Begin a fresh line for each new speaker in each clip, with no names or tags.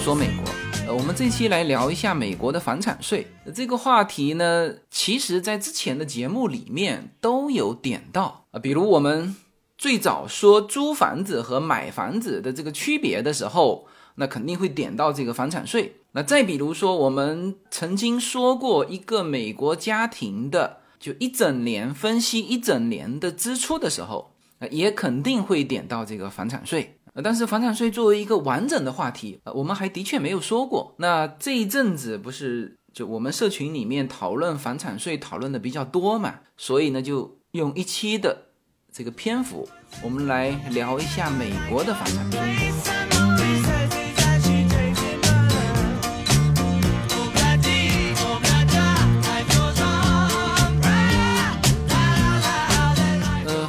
说美国。呃，我们这期来聊一下美国的房产税这个话题呢，其实在之前的节目里面都有点到啊，比如我们最早说租房子和买房子的这个区别的时候，那肯定会点到这个房产税。那再比如说，我们曾经说过一个美国家庭的，就一整年分析一整年的支出的时候，也肯定会点到这个房产税。但是房产税作为一个完整的话题，呃，我们还的确没有说过。那这一阵子不是就我们社群里面讨论房产税讨论的比较多嘛，所以呢，就用一期的这个篇幅，我们来聊一下美国的房产税。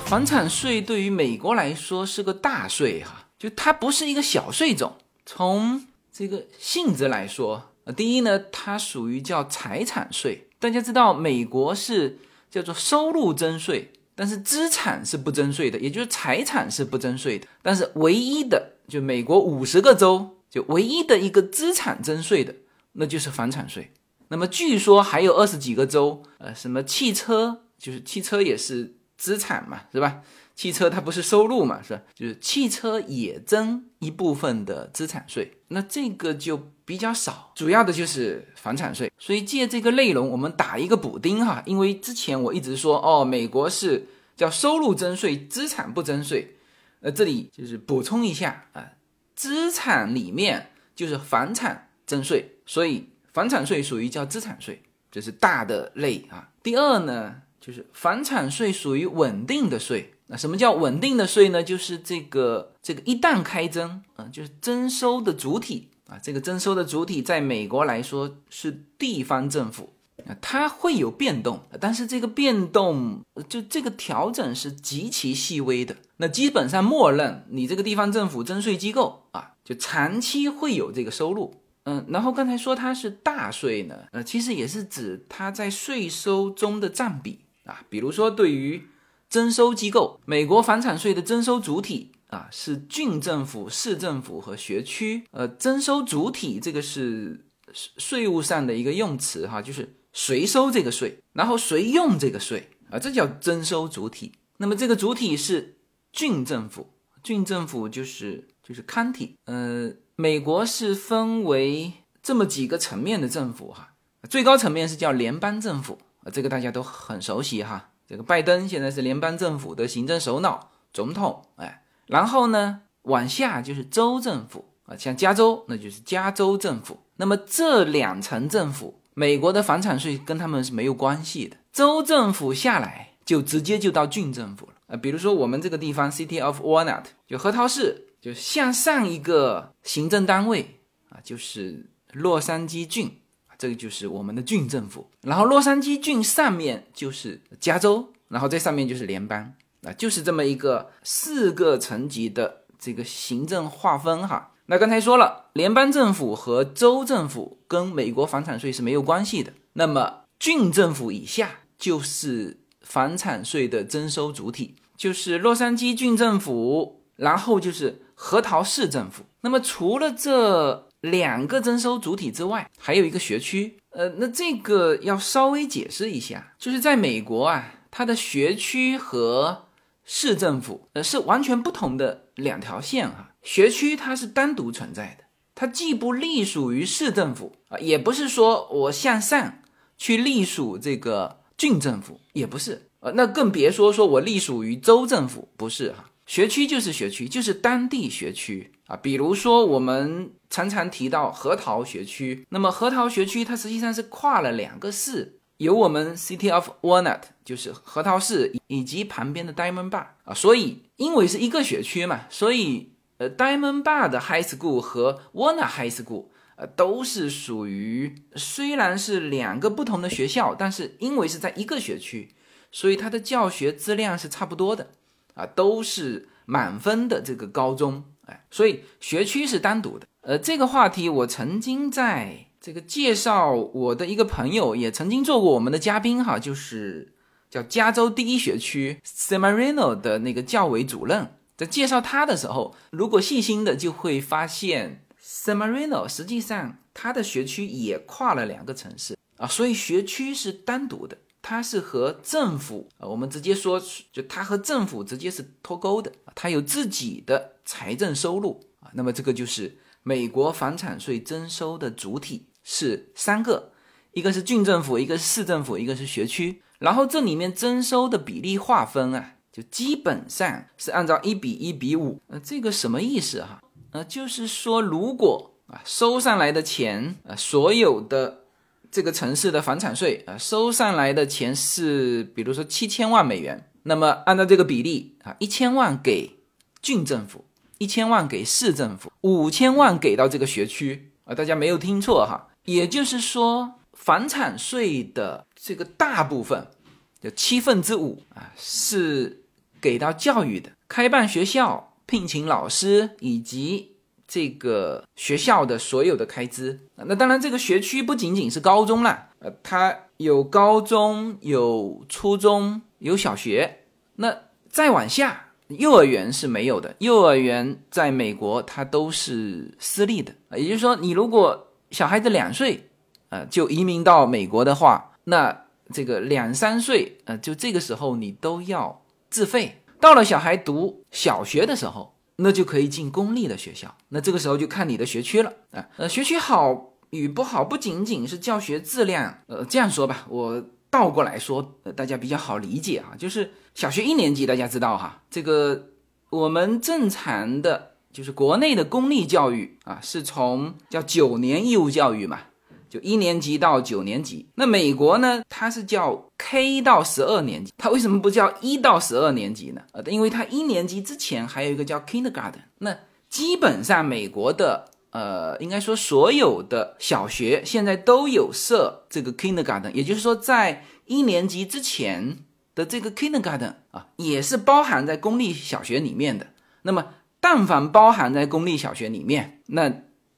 房产税对于美国来说是个大税哈，就它不是一个小税种。从这个性质来说，呃，第一呢，它属于叫财产税。大家知道，美国是叫做收入征税，但是资产是不征税的，也就是财产是不征税的。但是唯一的，就美国五十个州，就唯一的一个资产征税的，那就是房产税。那么据说还有二十几个州，呃，什么汽车，就是汽车也是。资产嘛，是吧？汽车它不是收入嘛，是？就是汽车也征一部分的资产税，那这个就比较少，主要的就是房产税。所以借这个内容，我们打一个补丁哈，因为之前我一直说哦，美国是叫收入征税，资产不征税。呃，这里就是补充一下啊，资产里面就是房产征税，所以房产税属于叫资产税，这是大的类啊。第二呢？就是房产税属于稳定的税，那什么叫稳定的税呢？就是这个这个一旦开征啊，就是征收的主体啊，这个征收的主体在美国来说是地方政府啊，它会有变动，但是这个变动就这个调整是极其细微的。那基本上默认你这个地方政府征税机构啊，就长期会有这个收入。嗯，然后刚才说它是大税呢，呃，其实也是指它在税收中的占比。啊，比如说，对于征收机构，美国房产税的征收主体啊是郡政府、市政府和学区。呃，征收主体这个是税务上的一个用词哈，就是谁收这个税，然后谁用这个税啊，这叫征收主体。那么这个主体是郡政府，郡政府就是就是 county。呃，美国是分为这么几个层面的政府哈，最高层面是叫联邦政府。啊，这个大家都很熟悉哈。这个拜登现在是联邦政府的行政首脑，总统。哎，然后呢，往下就是州政府啊，像加州那就是加州政府。那么这两层政府，美国的房产税跟他们是没有关系的。州政府下来就直接就到郡政府了啊。比如说我们这个地方，City of Walnut，就核桃市，就向上一个行政单位啊，就是洛杉矶郡。这个就是我们的郡政府，然后洛杉矶郡上面就是加州，然后在上面就是联邦，啊，就是这么一个四个层级的这个行政划分哈。那刚才说了，联邦政府和州政府跟美国房产税是没有关系的，那么郡政府以下就是房产税的征收主体，就是洛杉矶郡政府，然后就是核桃市政府。那么除了这。两个征收主体之外，还有一个学区。呃，那这个要稍微解释一下，就是在美国啊，它的学区和市政府呃是完全不同的两条线啊。学区它是单独存在的，它既不隶属于市政府啊，也不是说我向上去隶属这个郡政府，也不是呃，那更别说说我隶属于州政府，不是哈。学区就是学区，就是当地学区啊。比如说，我们常常提到核桃学区，那么核桃学区它实际上是跨了两个市，有我们 City of Walnut，就是核桃市，以及旁边的 Diamond Bar 啊。所以，因为是一个学区嘛，所以呃，Diamond Bar 的 High School 和 Walnut High School 呃都是属于虽然是两个不同的学校，但是因为是在一个学区，所以它的教学质量是差不多的。啊，都是满分的这个高中，哎，所以学区是单独的。呃，这个话题我曾经在这个介绍我的一个朋友，也曾经做过我们的嘉宾哈，就是叫加州第一学区 s a m a r i n o 的那个教委主任，在介绍他的时候，如果细心的就会发现 s a m a r i n o 实际上它的学区也跨了两个城市。啊，所以学区是单独的，它是和政府啊，我们直接说，就它和政府直接是脱钩的，它有自己的财政收入啊。那么这个就是美国房产税征收的主体是三个，一个是郡政府，一个是市政府，一个是学区。然后这里面征收的比例划分啊，就基本上是按照一比一比五。呃，这个什么意思哈？呃，就是说，如果啊收上来的钱啊，所有的这个城市的房产税啊，收上来的钱是，比如说七千万美元，那么按照这个比例啊，一千万给郡政府，一千万给市政府，五千万给到这个学区啊，大家没有听错哈，也就是说，房产税的这个大部分，就七分之五啊，是给到教育的，开办学校。聘请老师以及这个学校的所有的开支，那当然这个学区不仅仅是高中了，呃，它有高中、有初中、有小学，那再往下，幼儿园是没有的。幼儿园在美国它都是私立的，也就是说，你如果小孩子两岁，呃，就移民到美国的话，那这个两三岁，呃，就这个时候你都要自费。到了小孩读小学的时候，那就可以进公立的学校。那这个时候就看你的学区了啊。呃，学区好与不好，不仅仅是教学质量。呃，这样说吧，我倒过来说，大家比较好理解啊。就是小学一年级，大家知道哈，这个我们正常的，就是国内的公立教育啊，是从叫九年义务教育嘛。就一年级到九年级，那美国呢？它是叫 K 到十二年级，它为什么不叫一到十二年级呢？呃，因为它一年级之前还有一个叫 Kindergarten。那基本上美国的呃，应该说所有的小学现在都有设这个 Kindergarten，也就是说在一年级之前的这个 Kindergarten 啊，也是包含在公立小学里面的。那么但凡包含在公立小学里面，那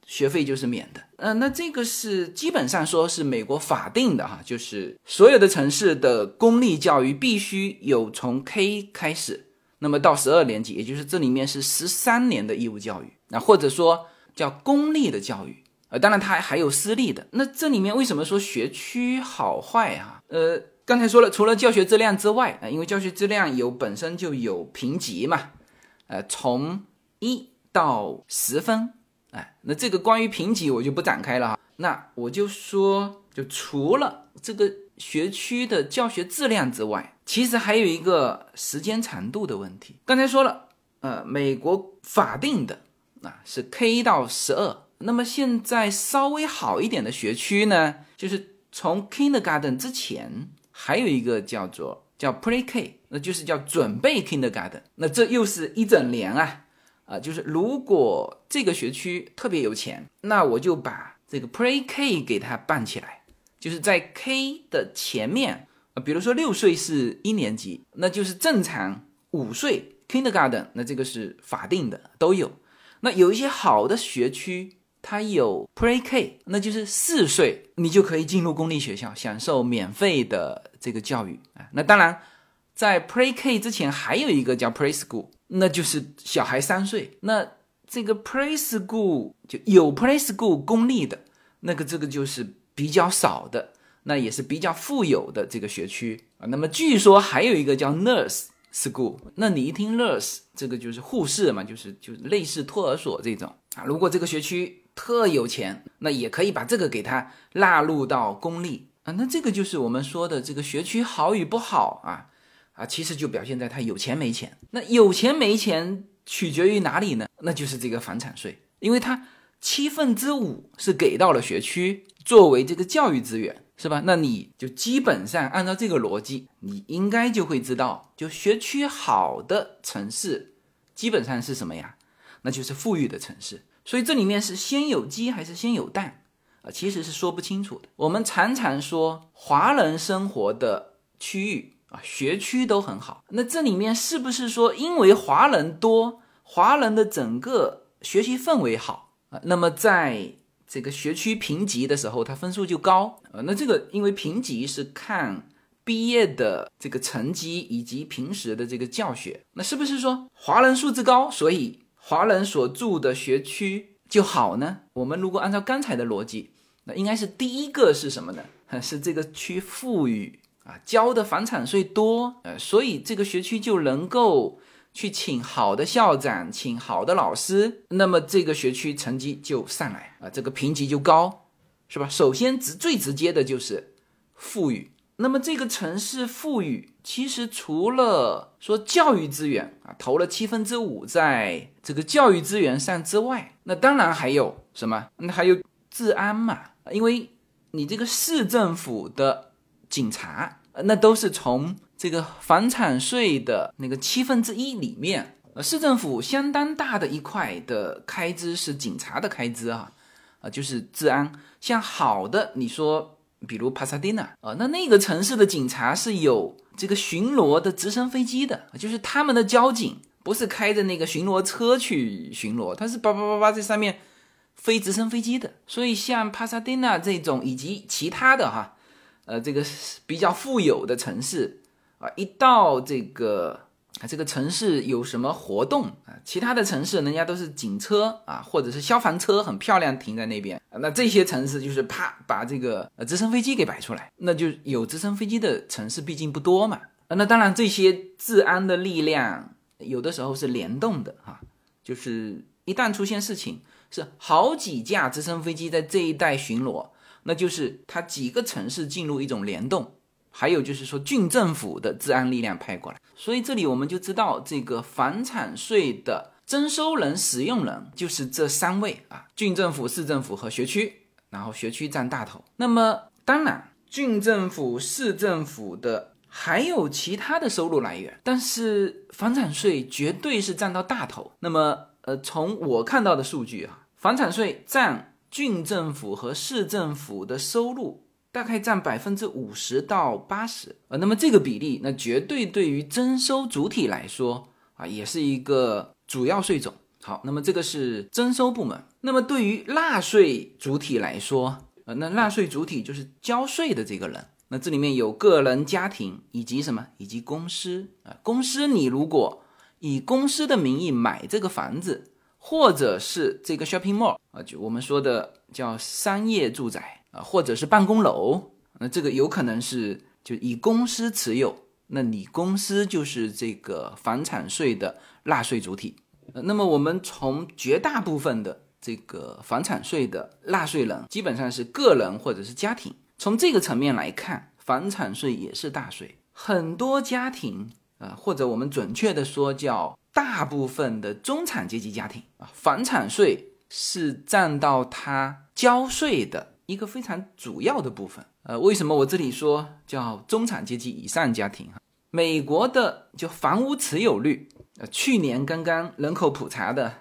学费就是免的，呃，那这个是基本上说是美国法定的哈，就是所有的城市的公立教育必须有从 K 开始，那么到十二年级，也就是这里面是十三年的义务教育，那或者说叫公立的教育，呃，当然它还有私立的。那这里面为什么说学区好坏哈？呃，刚才说了，除了教学质量之外啊，因为教学质量有本身就有评级嘛，呃，从一到十分。哎，那这个关于评级我就不展开了哈。那我就说，就除了这个学区的教学质量之外，其实还有一个时间长度的问题。刚才说了，呃，美国法定的啊是 K 到十二，那么现在稍微好一点的学区呢，就是从 Kindergarten 之前还有一个叫做叫 Pre K，那就是叫准备 Kindergarten，那这又是一整年啊。啊，就是如果这个学区特别有钱，那我就把这个 Pre K 给它办起来，就是在 K 的前面啊，比如说六岁是一年级，那就是正常五岁 Kindergarten，那这个是法定的都有。那有一些好的学区，它有 Pre K，那就是四岁你就可以进入公立学校，享受免费的这个教育啊。那当然，在 Pre K 之前还有一个叫 Pre School。那就是小孩三岁，那这个 preschool 就有 preschool 公立的，那个这个就是比较少的，那也是比较富有的这个学区啊。那么据说还有一个叫 nurse school，那你一听 nurse 这个就是护士嘛，就是就是类似托儿所这种啊。如果这个学区特有钱，那也可以把这个给它纳入到公立啊。那这个就是我们说的这个学区好与不好啊。啊，其实就表现在他有钱没钱。那有钱没钱取决于哪里呢？那就是这个房产税，因为它七分之五是给到了学区作为这个教育资源，是吧？那你就基本上按照这个逻辑，你应该就会知道，就学区好的城市基本上是什么呀？那就是富裕的城市。所以这里面是先有鸡还是先有蛋啊？其实是说不清楚的。我们常常说华人生活的区域。啊，学区都很好，那这里面是不是说因为华人多，华人的整个学习氛围好啊？那么在这个学区评级的时候，他分数就高啊？那这个因为评级是看毕业的这个成绩以及平时的这个教学，那是不是说华人素质高，所以华人所住的学区就好呢？我们如果按照刚才的逻辑，那应该是第一个是什么呢？是这个区富裕啊，交的房产税多，呃，所以这个学区就能够去请好的校长，请好的老师，那么这个学区成绩就上来啊，这个评级就高，是吧？首先直最直接的就是富裕。那么这个城市富裕，其实除了说教育资源啊，投了七分之五在这个教育资源上之外，那当然还有什么？那还有治安嘛？因为你这个市政府的警察，那都是从这个房产税的那个七分之一里面，呃，市政府相当大的一块的开支是警察的开支啊，啊，就是治安。像好的，你说。比如帕萨蒂纳啊，那那个城市的警察是有这个巡逻的直升飞机的，就是他们的交警不是开着那个巡逻车去巡逻，他是叭叭叭叭在上面飞直升飞机的。所以像帕萨蒂纳这种以及其他的哈，呃，这个比较富有的城市啊，一到这个。啊，这个城市有什么活动啊？其他的城市人家都是警车啊，或者是消防车，很漂亮停在那边。那这些城市就是啪把这个直升飞机给摆出来，那就有直升飞机的城市毕竟不多嘛。那当然这些治安的力量有的时候是联动的哈，就是一旦出现事情，是好几架直升飞机在这一带巡逻，那就是它几个城市进入一种联动。还有就是说，郡政府的治安力量派过来，所以这里我们就知道，这个房产税的征收人、使用人就是这三位啊：郡政府、市政府和学区，然后学区占大头。那么，当然，郡政府、市政府的还有其他的收入来源，但是房产税绝对是占到大头。那么，呃，从我看到的数据啊，房产税占郡政府和市政府的收入。大概占百分之五十到八十，呃，那么这个比例，那绝对对于征收主体来说啊，也是一个主要税种。好，那么这个是征收部门。那么对于纳税主体来说，呃，那纳税主体就是交税的这个人。那这里面有个人、家庭以及什么，以及公司啊。公司你如果以公司的名义买这个房子，或者是这个 shopping mall 啊，就我们说的叫商业住宅。啊，或者是办公楼，那这个有可能是就以公司持有，那你公司就是这个房产税的纳税主体。那么我们从绝大部分的这个房产税的纳税人，基本上是个人或者是家庭。从这个层面来看，房产税也是大税。很多家庭，呃，或者我们准确的说叫大部分的中产阶级家庭啊，房产税是占到他交税的。一个非常主要的部分，呃，为什么我这里说叫中产阶级以上家庭？哈，美国的就房屋持有率，呃，去年刚刚人口普查的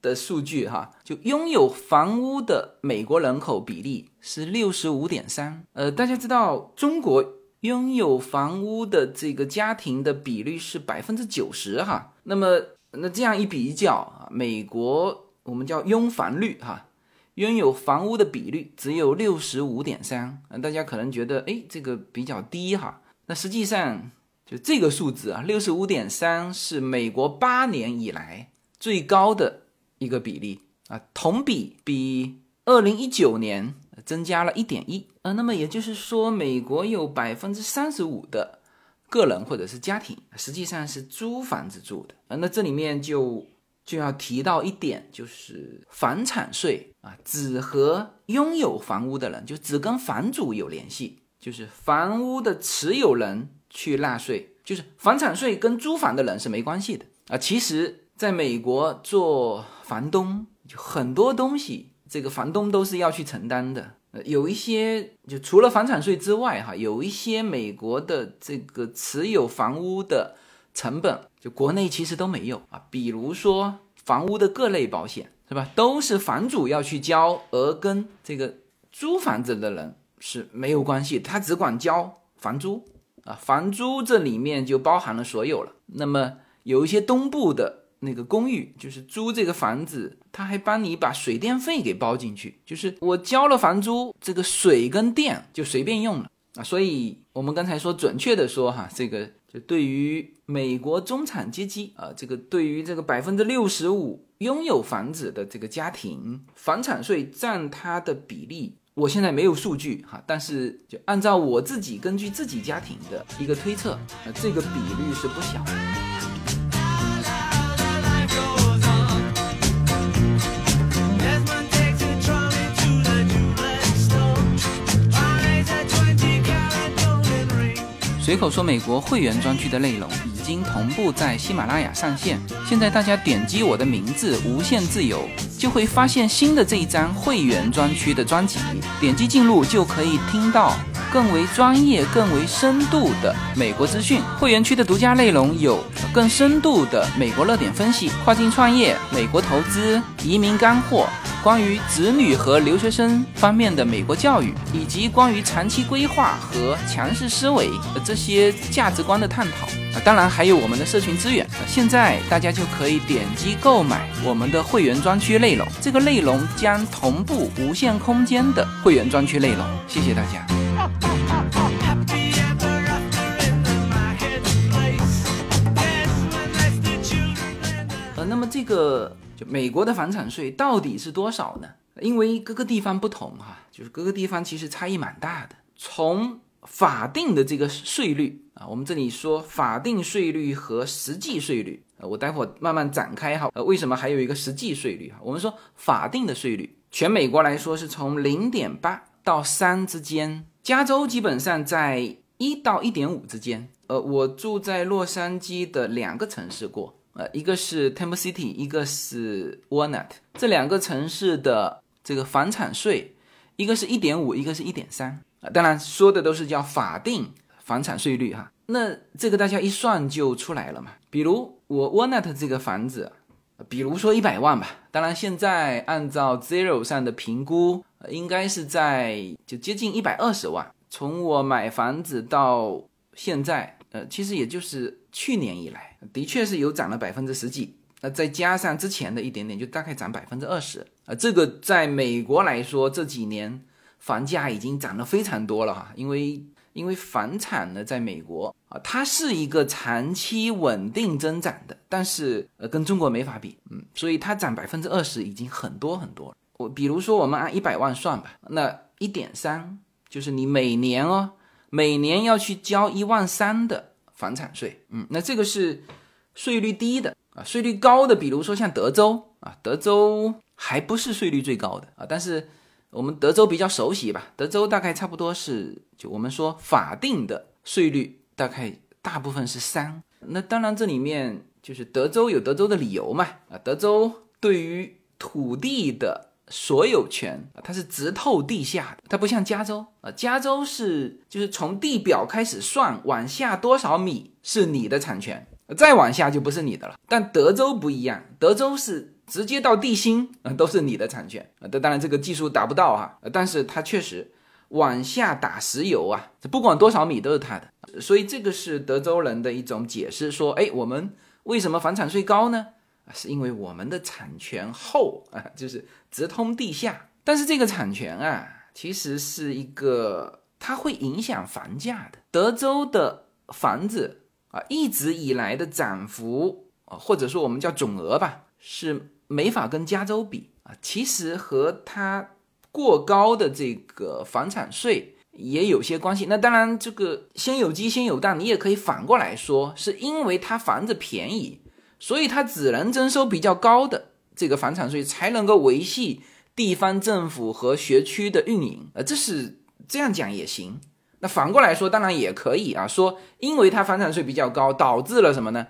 的数据，哈，就拥有房屋的美国人口比例是六十五点三。呃，大家知道中国拥有房屋的这个家庭的比率是百分之九十，哈，那么那这样一比较啊，美国我们叫拥房率，哈。拥有房屋的比率只有六十五点三，啊，大家可能觉得，哎，这个比较低哈。那实际上，就这个数字啊，六十五点三是美国八年以来最高的一个比例啊，同比比二零一九年增加了一点一啊。那么也就是说，美国有百分之三十五的个人或者是家庭，实际上是租房子住的啊。那这里面就。就要提到一点，就是房产税啊，只和拥有房屋的人，就只跟房主有联系，就是房屋的持有人去纳税，就是房产税跟租房的人是没关系的啊。其实，在美国做房东，就很多东西，这个房东都是要去承担的。呃，有一些就除了房产税之外，哈，有一些美国的这个持有房屋的。成本就国内其实都没有啊，比如说房屋的各类保险是吧，都是房主要去交，而跟这个租房子的人是没有关系，他只管交房租啊，房租这里面就包含了所有了。那么有一些东部的那个公寓，就是租这个房子，他还帮你把水电费给包进去，就是我交了房租，这个水跟电就随便用了啊。所以我们刚才说准确的说哈，这个。就对于美国中产阶级啊，这个对于这个百分之六十五拥有房子的这个家庭，房产税占它的比例，我现在没有数据哈，但是就按照我自己根据自己家庭的一个推测，呃，这个比率是不小的。随口说，美国会员专区的内容。经同步在喜马拉雅上线。现在大家点击我的名字“无限自由”，就会发现新的这一张会员专区的专辑。点击进入就可以听到更为专业、更为深度的美国资讯。会员区的独家内容有更深度的美国热点分析、跨境创业、美国投资、移民干货。关于子女和留学生方面的美国教育，以及关于长期规划和强势思维这些价值观的探讨啊，当然还还有我们的社群资源。现在大家就可以点击购买我们的会员专区内容，这个内容将同步无限空间的会员专区内容。谢谢大家。呃，那么这个。就美国的房产税到底是多少呢？因为各个地方不同哈，就是各个地方其实差异蛮大的。从法定的这个税率啊，我们这里说法定税率和实际税率，呃，我待会慢慢展开哈。呃，为什么还有一个实际税率哈？我们说法定的税率，全美国来说是从零点八到三之间，加州基本上在一到一点五之间。呃，我住在洛杉矶的两个城市过。呃，一个是 Temple City，一个是 Walnut，这两个城市的这个房产税，一个是一点五，一个是一点三啊。当然说的都是叫法定房产税率哈。那这个大家一算就出来了嘛。比如我 Walnut 这个房子，比如说一百万吧，当然现在按照 Zero 上的评估，应该是在就接近一百二十万。从我买房子到现在，呃，其实也就是去年以来。的确是有涨了百分之十几，那再加上之前的一点点，就大概涨百分之二十啊。这个在美国来说，这几年房价已经涨得非常多了哈。因为因为房产呢，在美国啊，它是一个长期稳定增长的，但是呃，跟中国没法比，嗯，所以它涨百分之二十已经很多很多了。我比如说我们按一百万算吧，那一点三就是你每年哦，每年要去交一万三的。房产税，嗯，那这个是税率低的啊，税率高的，比如说像德州啊，德州还不是税率最高的啊，但是我们德州比较熟悉吧，德州大概差不多是，就我们说法定的税率大概大部分是三，那当然这里面就是德州有德州的理由嘛，啊，德州对于土地的。所有权，它是直透地下的，它不像加州啊，加州是就是从地表开始算，往下多少米是你的产权，再往下就不是你的了。但德州不一样，德州是直接到地心啊，都是你的产权啊。当然这个技术达不到哈，但是它确实往下打石油啊，不管多少米都是它的。所以这个是德州人的一种解释，说哎，我们为什么房产税高呢？是因为我们的产权厚啊，就是直通地下。但是这个产权啊，其实是一个它会影响房价的。德州的房子啊，一直以来的涨幅啊，或者说我们叫总额吧，是没法跟加州比啊。其实和它过高的这个房产税也有些关系。那当然，这个先有鸡先有蛋，你也可以反过来说，是因为它房子便宜。所以它只能征收比较高的这个房产税，才能够维系地方政府和学区的运营。呃，这是这样讲也行。那反过来说，当然也可以啊，说因为它房产税比较高，导致了什么呢？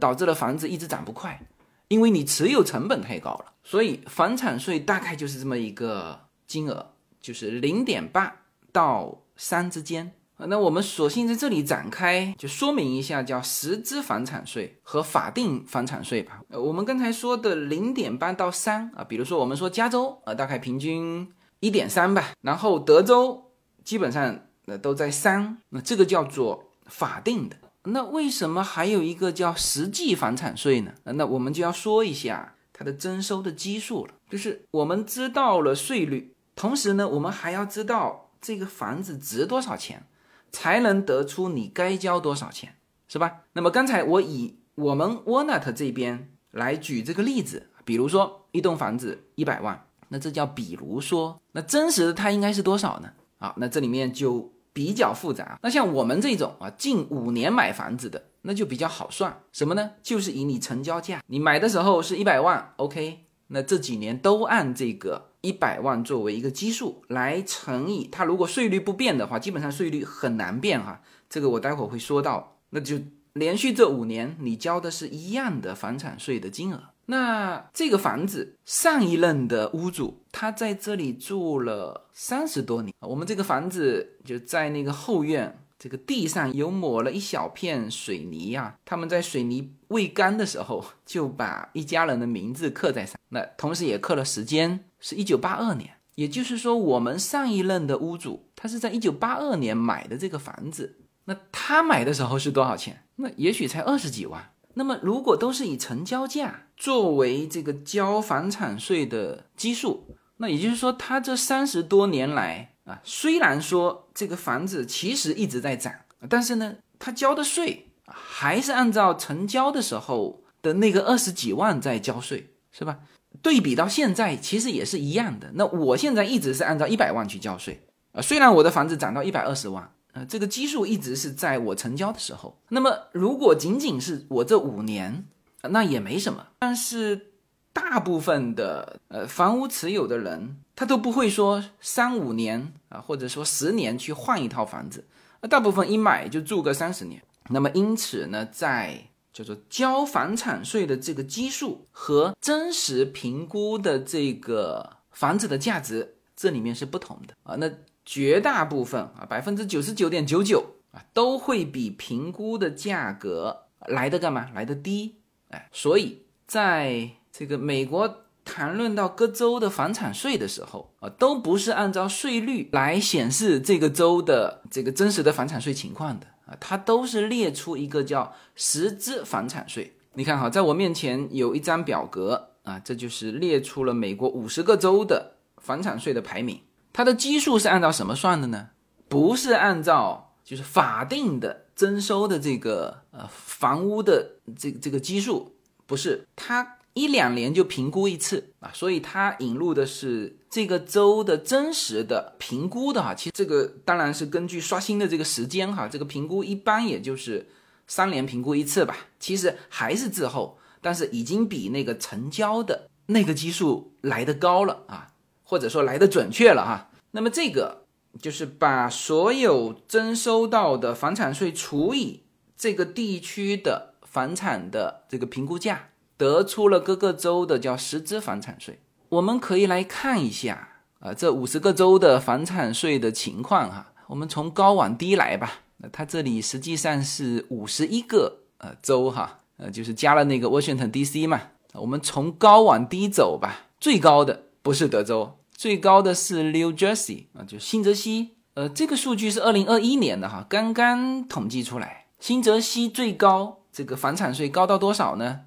导致了房子一直涨不快，因为你持有成本太高了。所以房产税大概就是这么一个金额，就是零点八到三之间。那我们索性在这里展开，就说明一下叫实支房产税和法定房产税吧。呃，我们刚才说的零点八到三啊，比如说我们说加州啊，大概平均一点三吧，然后德州基本上呃都在三，那这个叫做法定的。那为什么还有一个叫实际房产税呢？那我们就要说一下它的征收的基数了，就是我们知道了税率，同时呢，我们还要知道这个房子值多少钱。才能得出你该交多少钱，是吧？那么刚才我以我们 Walnut 这边来举这个例子，比如说一栋房子一百万，那这叫比如说，那真实的它应该是多少呢？啊，那这里面就比较复杂。那像我们这种啊，近五年买房子的，那就比较好算，什么呢？就是以你成交价，你买的时候是一百万，OK，那这几年都按这个。一百万作为一个基数来乘以它，如果税率不变的话，基本上税率很难变哈。这个我待会儿会说到，那就连续这五年你交的是一样的房产税的金额。那这个房子上一任的屋主他在这里住了三十多年，我们这个房子就在那个后院。这个地上有抹了一小片水泥呀，他们在水泥未干的时候就把一家人的名字刻在上，那同时也刻了时间，是一九八二年。也就是说，我们上一任的屋主他是在一九八二年买的这个房子，那他买的时候是多少钱？那也许才二十几万。那么如果都是以成交价作为这个交房产税的基数，那也就是说，他这三十多年来。啊，虽然说这个房子其实一直在涨，但是呢，他交的税还是按照成交的时候的那个二十几万在交税，是吧？对比到现在，其实也是一样的。那我现在一直是按照一百万去交税啊，虽然我的房子涨到一百二十万，呃，这个基数一直是在我成交的时候。那么如果仅仅是我这五年，那也没什么，但是。大部分的呃房屋持有的人，他都不会说三五年啊，或者说十年去换一套房子，那大部分一买就住个三十年。那么因此呢，在叫做交房产税的这个基数和真实评估的这个房子的价值，这里面是不同的啊。那绝大部分啊，百分之九十九点九九啊，都会比评估的价格来的干嘛？来的低，哎，所以在这个美国谈论到各州的房产税的时候啊，都不是按照税率来显示这个州的这个真实的房产税情况的啊，它都是列出一个叫实支房产税。你看哈，在我面前有一张表格啊，这就是列出了美国五十个州的房产税的排名。它的基数是按照什么算的呢？不是按照就是法定的征收的这个呃房屋的这这个基数，不是它。一两年就评估一次啊，所以它引入的是这个州的真实的评估的哈。其实这个当然是根据刷新的这个时间哈，这个评估一般也就是三年评估一次吧。其实还是滞后，但是已经比那个成交的那个基数来的高了啊，或者说来的准确了哈。那么这个就是把所有征收到的房产税除以这个地区的房产的这个评估价。得出了各个州的叫实支房产税，我们可以来看一下啊，这五十个州的房产税的情况哈。我们从高往低来吧。那它这里实际上是五十一个呃州哈，呃就是加了那个 Washington D.C. 嘛。我们从高往低走吧。最高的不是德州，最高的是 New Jersey 啊，就新泽西。呃，这个数据是二零二一年的哈，刚刚统计出来。新泽西最高这个房产税高到多少呢？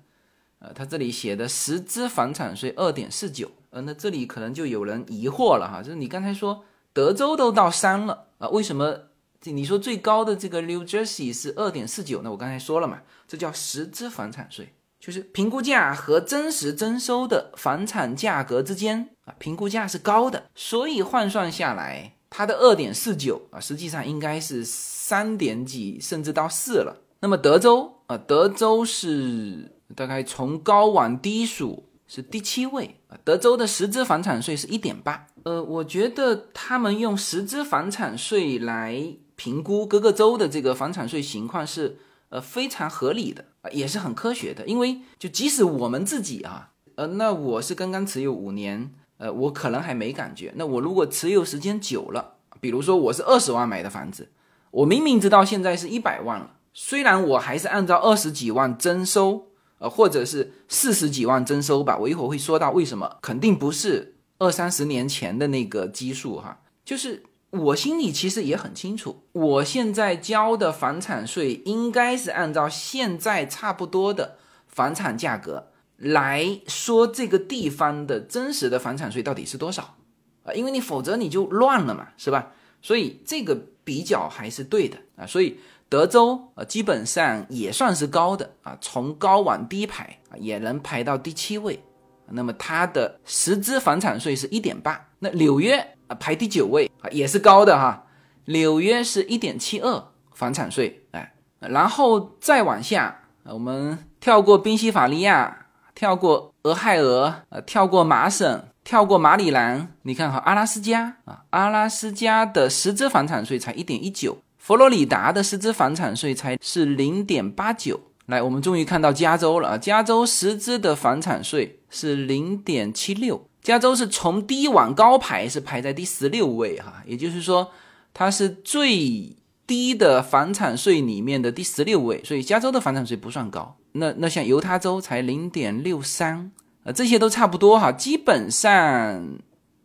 呃，他这里写的实支房产税二点四九，呃，那这里可能就有人疑惑了哈，就是你刚才说德州都到三了啊，为什么这你说最高的这个 New Jersey 是二点四九？那我刚才说了嘛，这叫实支房产税，就是评估价和真实征收的房产价格之间啊，评估价是高的，所以换算下来，它的二点四九啊，实际上应该是三点几，甚至到四了。那么德州啊，德州是。大概从高往低数是第七位啊，德州的实支房产税是一点八。呃，我觉得他们用实支房产税来评估各个州的这个房产税情况是呃非常合理的，也是很科学的。因为就即使我们自己啊，呃，那我是刚刚持有五年，呃，我可能还没感觉。那我如果持有时间久了，比如说我是二十万买的房子，我明明知道现在是一百万了，虽然我还是按照二十几万征收。呃，或者是四十几万征收吧，我一会儿会说到为什么，肯定不是二三十年前的那个基数哈。就是我心里其实也很清楚，我现在交的房产税应该是按照现在差不多的房产价格来说，这个地方的真实的房产税到底是多少啊？因为你否则你就乱了嘛，是吧？所以这个比较还是对的啊，所以。德州啊，基本上也算是高的啊，从高往低排啊，也能排到第七位那么它的实支房产税是一点八。那纽约啊排第九位啊，也是高的哈，纽约是一点七二房产税，哎，然后再往下，我们跳过宾夕法尼亚，跳过俄亥俄，呃，跳过麻省，跳过马里兰，你看哈，阿拉斯加啊，阿拉斯加的实支房产税才一点一九，佛罗里达的实支房产税才是零点八九。来，我们终于看到加州了啊！加州实支的房产税是零点七六，加州是从低往高排，是排在第十六位哈。也就是说，它是最低的房产税里面的第十六位，所以加州的房产税不算高。那那像犹他州才零点六三，呃，这些都差不多哈。基本上，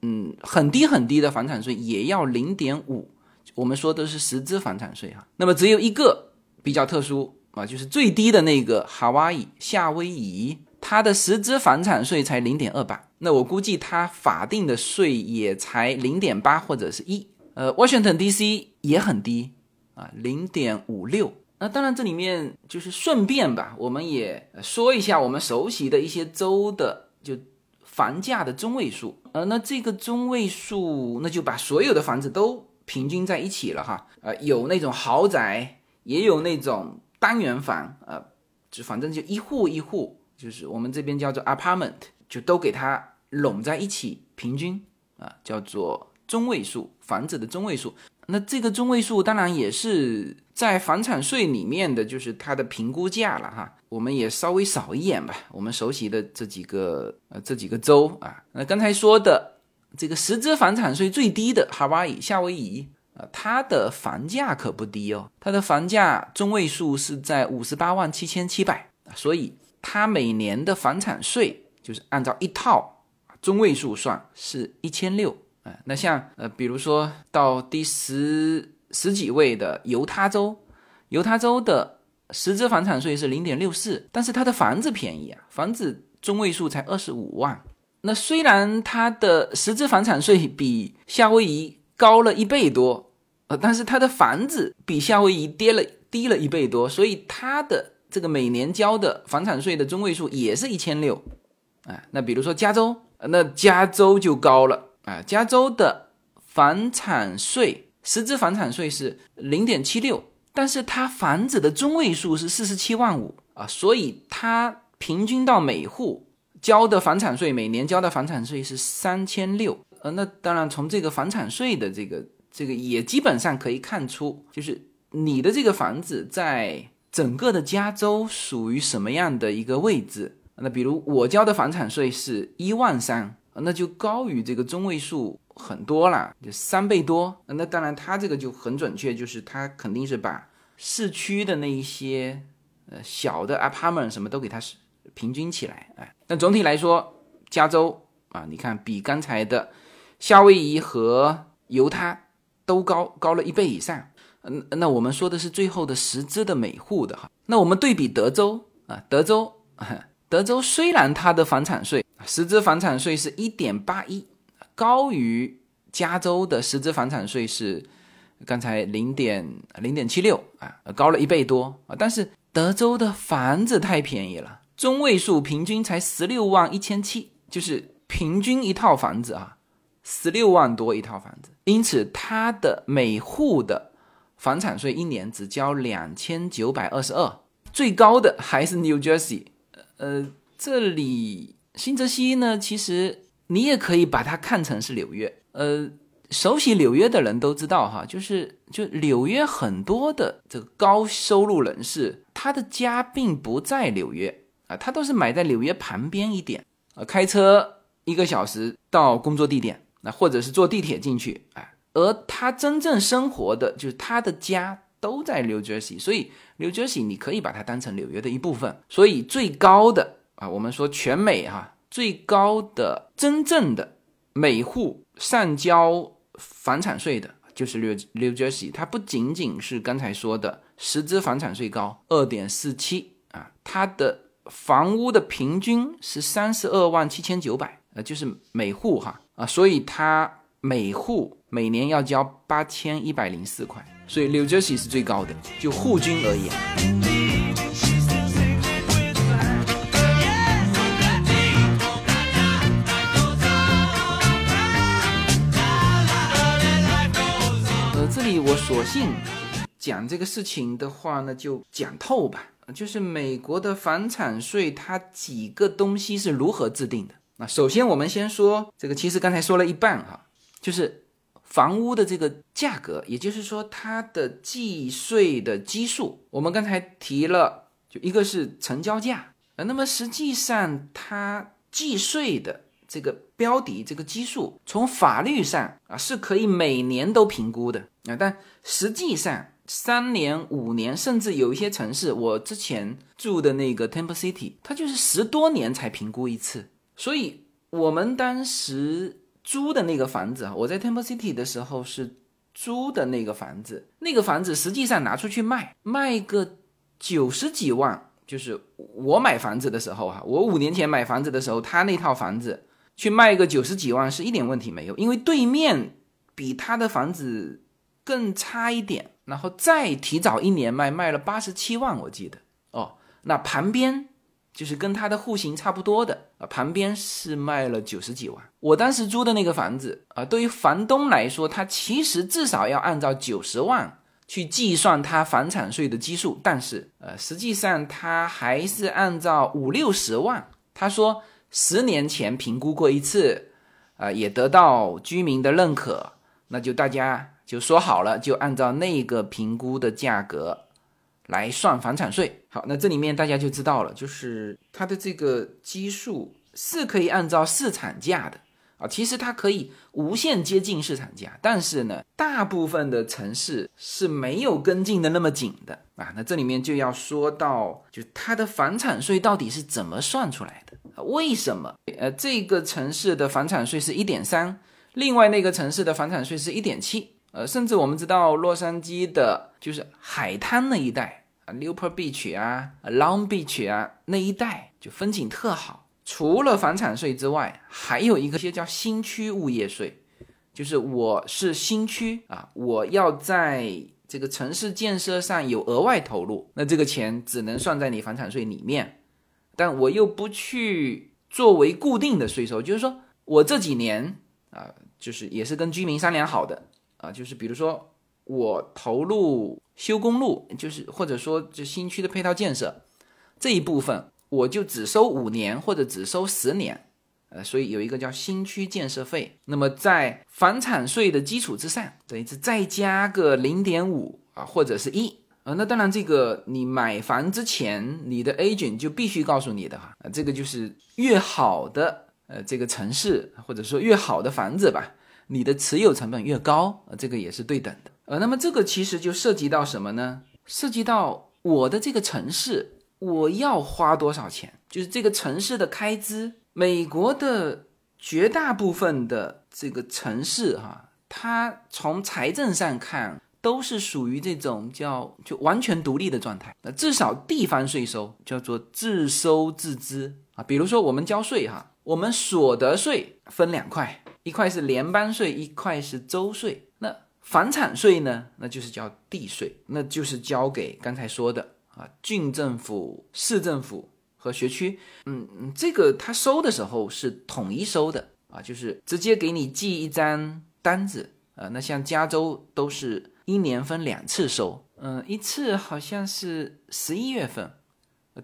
嗯，很低很低的房产税也要零点五。我们说的是实支房产税哈。那么只有一个比较特殊。啊，就是最低的那个夏威夷，夏威夷它的实支房产税才零点二八，那我估计它法定的税也才零点八或者是一。呃，Washington D.C. 也很低啊，零点五六。那当然这里面就是顺便吧，我们也说一下我们熟悉的一些州的就房价的中位数。呃，那这个中位数，那就把所有的房子都平均在一起了哈。呃，有那种豪宅，也有那种。单元房，呃，就反正就一户一户，就是我们这边叫做 apartment，就都给它拢在一起，平均啊，叫做中位数房子的中位数。那这个中位数当然也是在房产税里面的，就是它的评估价了哈。我们也稍微扫一眼吧，我们熟悉的这几个呃这几个州啊，那刚才说的这个实支房产税最低的哈巴伊夏威夷。啊，它的房价可不低哦，它的房价中位数是在五十八万七千七百，所以它每年的房产税就是按照一套中位数算是一千六啊。那像呃，比如说到第十十几位的犹他州，犹他州的实支房产税是零点六四，但是它的房子便宜啊，房子中位数才二十五万。那虽然它的实支房产税比夏威夷高了一倍多，呃，但是他的房子比夏威夷跌了低了一倍多，所以他的这个每年交的房产税的中位数也是一千六，啊，那比如说加州，那加州就高了啊，加州的房产税实质房产税是零点七六，但是它房子的中位数是四十七万五啊，所以它平均到每户交的房产税，每年交的房产税是三千六。呃，那当然，从这个房产税的这个这个也基本上可以看出，就是你的这个房子在整个的加州属于什么样的一个位置。那比如我交的房产税是一万三，那就高于这个中位数很多了，就三倍多。那当然，它这个就很准确，就是它肯定是把市区的那一些呃小的 apartment 什么都给它平均起来。哎，那总体来说，加州啊，你看比刚才的。夏威夷和犹他都高高了一倍以上，嗯，那我们说的是最后的实支的每户的哈。那我们对比德州啊，德州，德州虽然它的房产税实支房产税是一点八一，高于加州的实支房产税是刚才零点零点七六啊，高了一倍多啊。但是德州的房子太便宜了，中位数平均才十六万一千七，就是平均一套房子啊。十六万多一套房子，因此它的每户的房产税一年只交两千九百二十二，最高的还是 New Jersey。呃，这里新泽西呢，其实你也可以把它看成是纽约。呃，熟悉纽约的人都知道哈，就是就纽约很多的这个高收入人士，他的家并不在纽约啊，他都是买在纽约旁边一点啊，开车一个小时到工作地点。那或者是坐地铁进去，哎，而他真正生活的就是他的家都在 New Jersey，所以 New Jersey 你可以把它当成纽约的一部分。所以最高的啊，我们说全美哈最高的真正的每户上交房产税的就是 New New Jersey，它不仅仅是刚才说的实支房产税高二点四七啊，它的房屋的平均是三十二万七千九百，呃，就是每户哈。啊，所以它每户每年要交八千一百零四块，所以，New Jersey 是最高的，就户均而言。呃，这里我索性讲这个事情的话呢，就讲透吧。就是美国的房产税，它几个东西是如何制定的？那首先，我们先说这个，其实刚才说了一半哈，就是。房屋的这个价格，也就是说它的计税的基数。我们刚才提了，就一个是成交价呃，那么实际上它计税的这个标的这个基数，从法律上啊是可以每年都评估的啊，但实际上。三年、五年，甚至有一些城市，我之前住的那个 Temple City，它就是十多年才评估一次。所以，我们当时租的那个房子啊，我在 Temple City 的时候是租的那个房子，那个房子实际上拿出去卖，卖个九十几万，就是我买房子的时候哈，我五年前买房子的时候，他那套房子去卖个九十几万是一点问题没有，因为对面比他的房子更差一点。然后再提早一年卖，卖了八十七万，我记得哦。那旁边就是跟他的户型差不多的啊，旁边是卖了九十几万。我当时租的那个房子啊，对于房东来说，他其实至少要按照九十万去计算他房产税的基数，但是呃，实际上他还是按照五六十万。他说十年前评估过一次，啊，也得到居民的认可，那就大家。就说好了，就按照那个评估的价格来算房产税。好，那这里面大家就知道了，就是它的这个基数是可以按照市场价的啊。其实它可以无限接近市场价，但是呢，大部分的城市是没有跟进的那么紧的啊。那这里面就要说到，就它的房产税到底是怎么算出来的？为什么？呃，这个城市的房产税是一点三，另外那个城市的房产税是一点七。呃，甚至我们知道洛杉矶的，就是海滩那一带，Newport Beach 啊，Long Beach 啊那一带，就风景特好。除了房产税之外，还有一个些叫新区物业税，就是我是新区啊，我要在这个城市建设上有额外投入，那这个钱只能算在你房产税里面，但我又不去作为固定的税收，就是说我这几年啊，就是也是跟居民商量好的。啊，就是比如说我投入修公路，就是或者说这新区的配套建设这一部分，我就只收五年或者只收十年，呃，所以有一个叫新区建设费。那么在房产税的基础之上，等于是再加个零点五啊，或者是一啊。那当然，这个你买房之前，你的 agent 就必须告诉你的哈，这个就是越好的呃这个城市，或者说越好的房子吧。你的持有成本越高，呃，这个也是对等的，呃，那么这个其实就涉及到什么呢？涉及到我的这个城市，我要花多少钱？就是这个城市的开支。美国的绝大部分的这个城市，哈，它从财政上看都是属于这种叫就完全独立的状态。那至少地方税收叫做自收自支啊，比如说我们交税，哈，我们所得税分两块。一块是联邦税，一块是州税。房产税呢？那就是交地税，那就是交给刚才说的啊，郡政府、市政府和学区。嗯嗯，这个他收的时候是统一收的啊，就是直接给你寄一张单子啊。那像加州都是一年分两次收，嗯，一次好像是十一月份，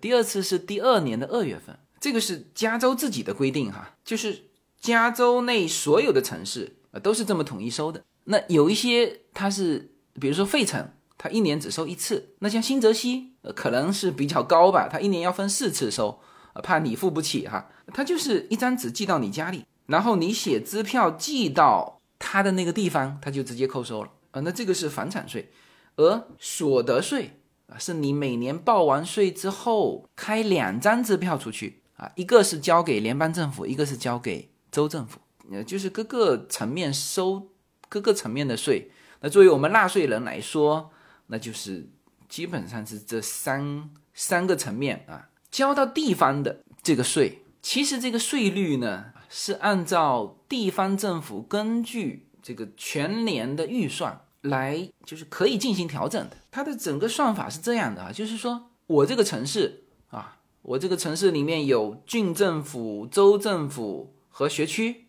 第二次是第二年的二月份。这个是加州自己的规定哈，就是。加州内所有的城市啊都是这么统一收的。那有一些它是，比如说费城，它一年只收一次。那像新泽西，呃，可能是比较高吧，它一年要分四次收，怕你付不起哈。它就是一张纸寄到你家里，然后你写支票寄到他的那个地方，他就直接扣收了啊。那这个是房产税，而所得税啊，是你每年报完税之后开两张支票出去啊，一个是交给联邦政府，一个是交给。州政府，呃，就是各个层面收各个层面的税。那作为我们纳税人来说，那就是基本上是这三三个层面啊，交到地方的这个税。其实这个税率呢，是按照地方政府根据这个全年的预算来，就是可以进行调整的。它的整个算法是这样的啊，就是说我这个城市啊，我这个城市里面有郡政府、州政府。和学区，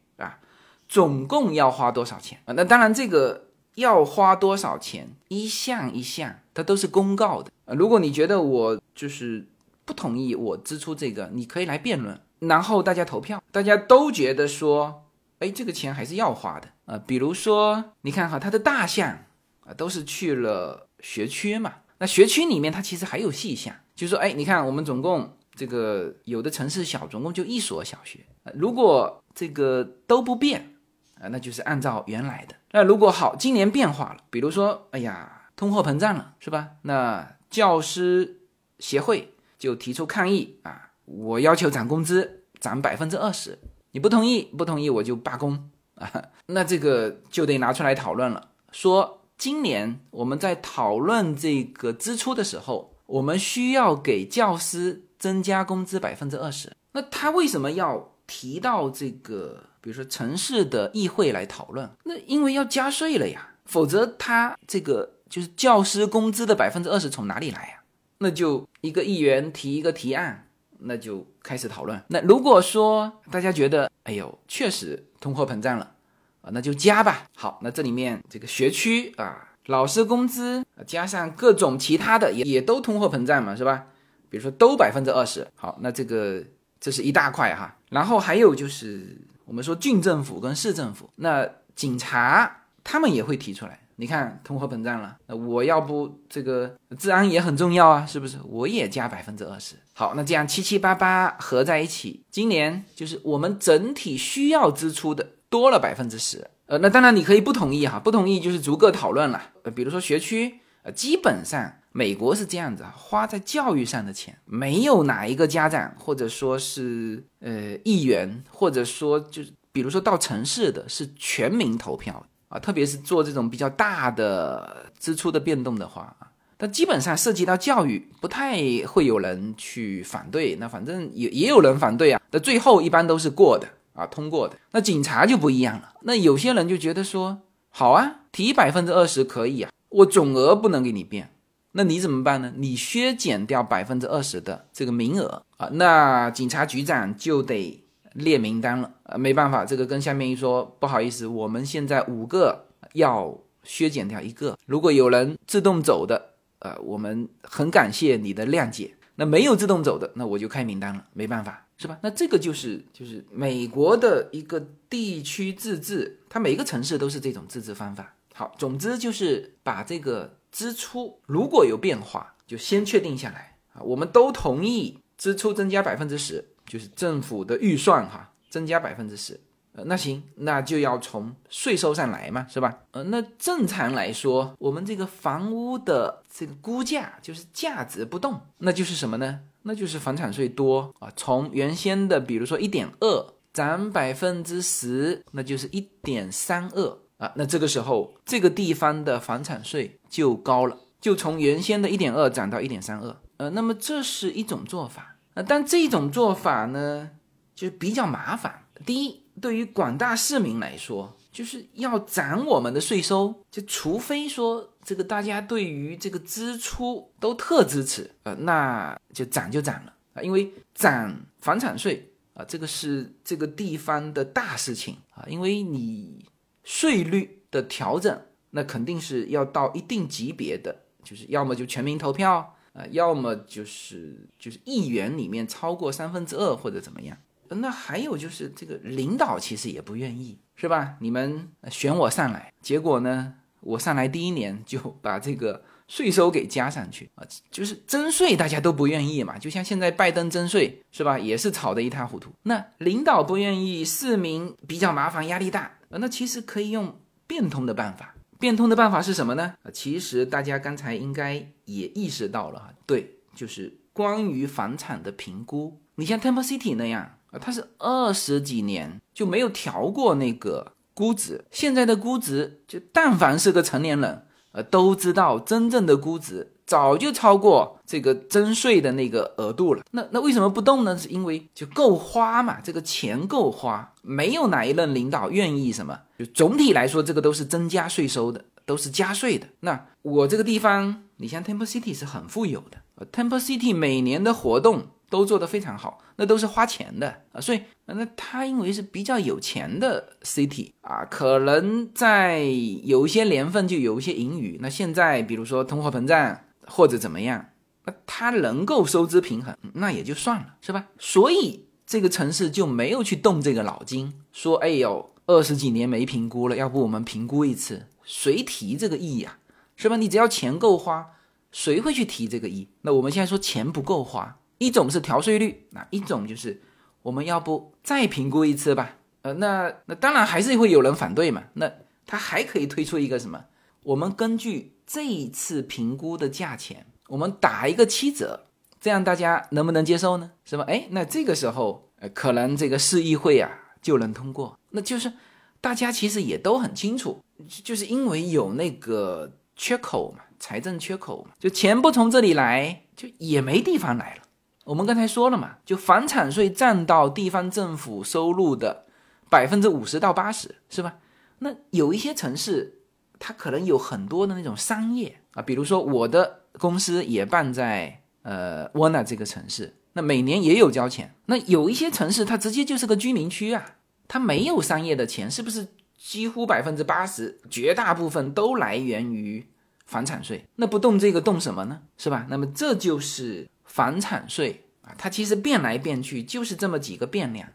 总共要花多少钱啊？那当然，这个要花多少钱，一项一项，它都是公告的。如果你觉得我就是不同意我支出这个，你可以来辩论，然后大家投票，大家都觉得说，哎，这个钱还是要花的啊。比如说，你看哈，它的大项啊，都是去了学区嘛。那学区里面它其实还有细项，就是说，哎，你看我们总共这个有的城市小，总共就一所小学，如果这个都不变。啊，那就是按照原来的。那如果好，今年变化了，比如说，哎呀，通货膨胀了，是吧？那教师协会就提出抗议啊，我要求涨工资，涨百分之二十，你不同意，不同意我就罢工啊。那这个就得拿出来讨论了，说今年我们在讨论这个支出的时候，我们需要给教师增加工资百分之二十。那他为什么要提到这个？比如说城市的议会来讨论，那因为要加税了呀，否则他这个就是教师工资的百分之二十从哪里来呀？那就一个议员提一个提案，那就开始讨论。那如果说大家觉得，哎呦，确实通货膨胀了啊，那就加吧。好，那这里面这个学区啊，老师工资加上各种其他的也也都通货膨胀嘛，是吧？比如说都百分之二十。好，那这个这是一大块哈，然后还有就是。我们说郡政府跟市政府，那警察他们也会提出来。你看通货膨胀了，那我要不这个治安也很重要啊，是不是？我也加百分之二十。好，那这样七七八八合在一起，今年就是我们整体需要支出的多了百分之十。呃，那当然你可以不同意哈，不同意就是逐个讨论了。呃，比如说学区，呃，基本上。美国是这样子啊，花在教育上的钱，没有哪一个家长或者说是呃议员，或者说就是比如说到城市的是全民投票啊，特别是做这种比较大的支出的变动的话啊，但基本上涉及到教育，不太会有人去反对。那反正也也有人反对啊，那最后一般都是过的啊，通过的。那警察就不一样了，那有些人就觉得说，好啊，提百分之二十可以啊，我总额不能给你变。那你怎么办呢？你削减掉百分之二十的这个名额啊，那警察局长就得列名单了啊，没办法，这个跟下面一说，不好意思，我们现在五个要削减掉一个，如果有人自动走的，呃，我们很感谢你的谅解。那没有自动走的，那我就开名单了，没办法，是吧？那这个就是就是美国的一个地区自治，它每一个城市都是这种自治方法。好，总之就是把这个。支出如果有变化，就先确定下来啊。我们都同意支出增加百分之十，就是政府的预算哈，增加百分之十。呃，那行，那就要从税收上来嘛，是吧？呃，那正常来说，我们这个房屋的这个估价就是价值不动，那就是什么呢？那就是房产税多啊。从原先的比如说一点二涨百分之十，那就是一点三二。啊，那这个时候这个地方的房产税就高了，就从原先的一点二涨到一点三二。呃，那么这是一种做法，呃，但这种做法呢，就比较麻烦。第一，对于广大市民来说，就是要涨我们的税收，就除非说这个大家对于这个支出都特支持，呃，那就涨就涨了啊，因为涨房产税啊，这个是这个地方的大事情啊，因为你。税率的调整，那肯定是要到一定级别的，就是要么就全民投票啊，要么就是就是议员里面超过三分之二或者怎么样。那还有就是这个领导其实也不愿意，是吧？你们选我上来，结果呢，我上来第一年就把这个税收给加上去啊，就是征税大家都不愿意嘛，就像现在拜登征税是吧，也是吵得一塌糊涂。那领导不愿意，市民比较麻烦，压力大。那其实可以用变通的办法，变通的办法是什么呢？啊，其实大家刚才应该也意识到了，对，就是关于房产的评估。你像 Temple City 那样，它是二十几年就没有调过那个估值，现在的估值就但凡是个成年人，呃，都知道真正的估值。早就超过这个征税的那个额度了，那那为什么不动呢？是因为就够花嘛，这个钱够花，没有哪一任领导愿意什么。就总体来说，这个都是增加税收的，都是加税的。那我这个地方，你像 Temple City 是很富有的，Temple City 每年的活动都做得非常好，那都是花钱的啊。所以那他因为是比较有钱的 city 啊，可能在有一些年份就有一些盈余。那现在比如说通货膨胀或者怎么样，那他能够收支平衡，那也就算了，是吧？所以这个城市就没有去动这个脑筋，说哎呦，二十几年没评估了，要不我们评估一次？谁提这个议呀？是吧？你只要钱够花，谁会去提这个议？那我们现在说钱不够花，一种是调税率，那一种就是我们要不再评估一次吧？呃，那那当然还是会有人反对嘛。那他还可以推出一个什么？我们根据这一次评估的价钱，我们打一个七折，这样大家能不能接受呢？是吧？哎，那这个时候，呃，可能这个市议会啊就能通过。那就是大家其实也都很清楚，就是因为有那个。缺口嘛，财政缺口嘛，就钱不从这里来，就也没地方来了。我们刚才说了嘛，就房产税占到地方政府收入的百分之五十到八十，是吧？那有一些城市，它可能有很多的那种商业啊，比如说我的公司也办在呃沃纳这个城市，那每年也有交钱。那有一些城市，它直接就是个居民区啊，它没有商业的钱，是不是？几乎百分之八十，绝大部分都来源于房产税。那不动这个动什么呢？是吧？那么这就是房产税啊，它其实变来变去就是这么几个变量，